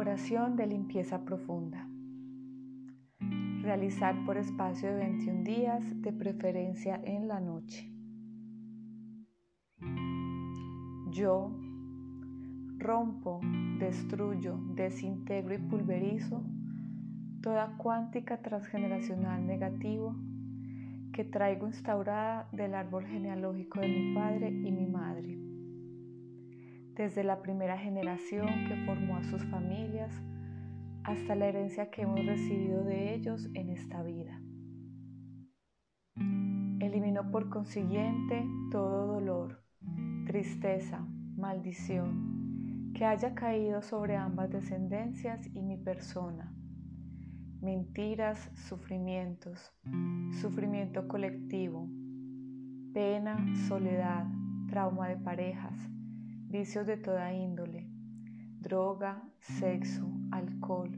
Oración de limpieza profunda. Realizar por espacio de 21 días, de preferencia en la noche. Yo rompo, destruyo, desintegro y pulverizo toda cuántica transgeneracional negativo que traigo instaurada del árbol genealógico de mi padre y mi madre desde la primera generación que formó a sus familias hasta la herencia que hemos recibido de ellos en esta vida. Eliminó por consiguiente todo dolor, tristeza, maldición que haya caído sobre ambas descendencias y mi persona. Mentiras, sufrimientos, sufrimiento colectivo, pena, soledad, trauma de parejas, vicios de toda índole, droga, sexo, alcohol,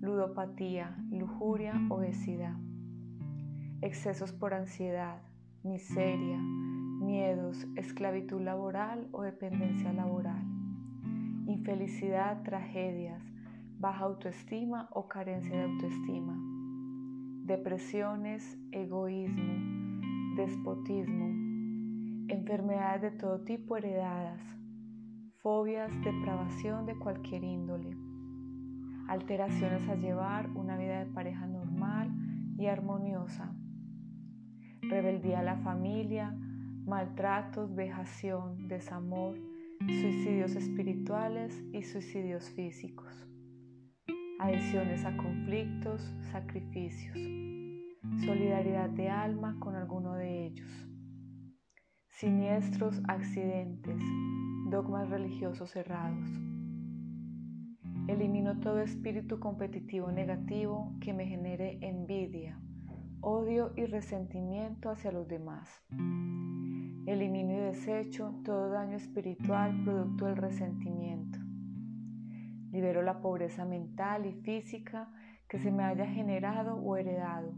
ludopatía, lujuria, obesidad, excesos por ansiedad, miseria, miedos, esclavitud laboral o dependencia laboral, infelicidad, tragedias, baja autoestima o carencia de autoestima, depresiones, egoísmo, despotismo, enfermedades de todo tipo heredadas, fobias, depravación de cualquier índole, alteraciones a llevar una vida de pareja normal y armoniosa, rebeldía a la familia, maltratos, vejación, desamor, suicidios espirituales y suicidios físicos, adhesiones a conflictos, sacrificios, solidaridad de alma con alguno de ellos, siniestros accidentes, dogmas religiosos cerrados. Elimino todo espíritu competitivo negativo que me genere envidia, odio y resentimiento hacia los demás. Elimino y desecho todo daño espiritual producto del resentimiento. Libero la pobreza mental y física que se me haya generado o heredado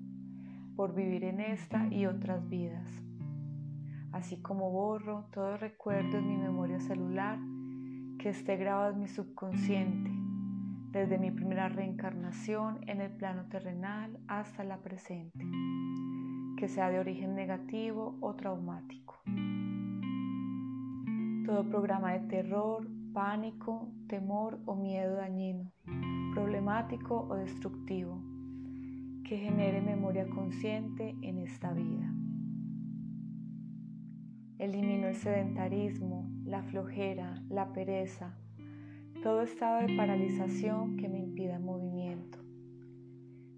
por vivir en esta y otras vidas así como borro todo recuerdo en mi memoria celular que esté grabado en mi subconsciente, desde mi primera reencarnación en el plano terrenal hasta la presente, que sea de origen negativo o traumático. Todo programa de terror, pánico, temor o miedo dañino, problemático o destructivo, que genere memoria consciente en esta vida. Elimino el sedentarismo, la flojera, la pereza, todo estado de paralización que me impida movimiento.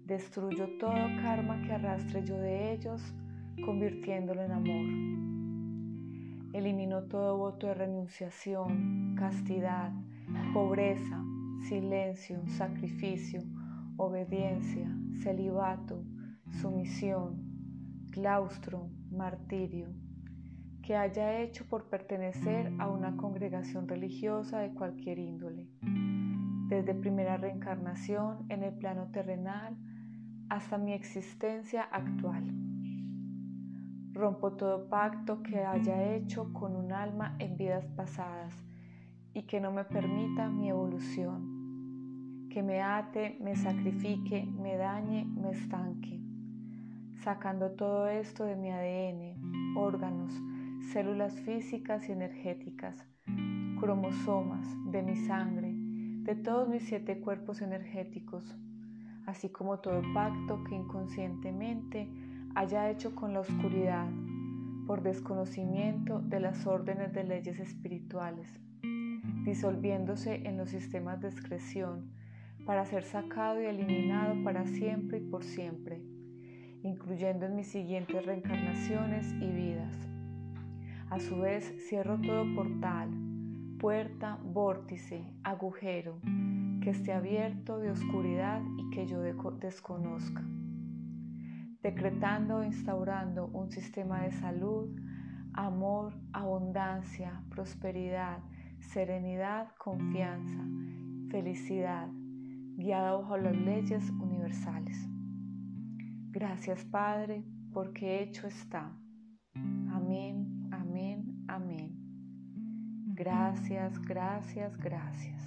Destruyo todo karma que arrastre yo de ellos, convirtiéndolo en amor. Elimino todo voto de renunciación, castidad, pobreza, silencio, sacrificio, obediencia, celibato, sumisión, claustro, martirio que haya hecho por pertenecer a una congregación religiosa de cualquier índole, desde primera reencarnación en el plano terrenal hasta mi existencia actual. Rompo todo pacto que haya hecho con un alma en vidas pasadas y que no me permita mi evolución, que me ate, me sacrifique, me dañe, me estanque, sacando todo esto de mi ADN, órganos, células físicas y energéticas, cromosomas de mi sangre, de todos mis siete cuerpos energéticos, así como todo pacto que inconscientemente haya hecho con la oscuridad por desconocimiento de las órdenes de leyes espirituales, disolviéndose en los sistemas de excreción para ser sacado y eliminado para siempre y por siempre, incluyendo en mis siguientes reencarnaciones y vidas a su vez, cierro todo portal, puerta, vórtice, agujero que esté abierto de oscuridad y que yo desconozca, decretando e instaurando un sistema de salud, amor, abundancia, prosperidad, serenidad, confianza, felicidad, guiada bajo las leyes universales. Gracias Padre, porque hecho está. Amén Amén. Gracias, gracias, gracias.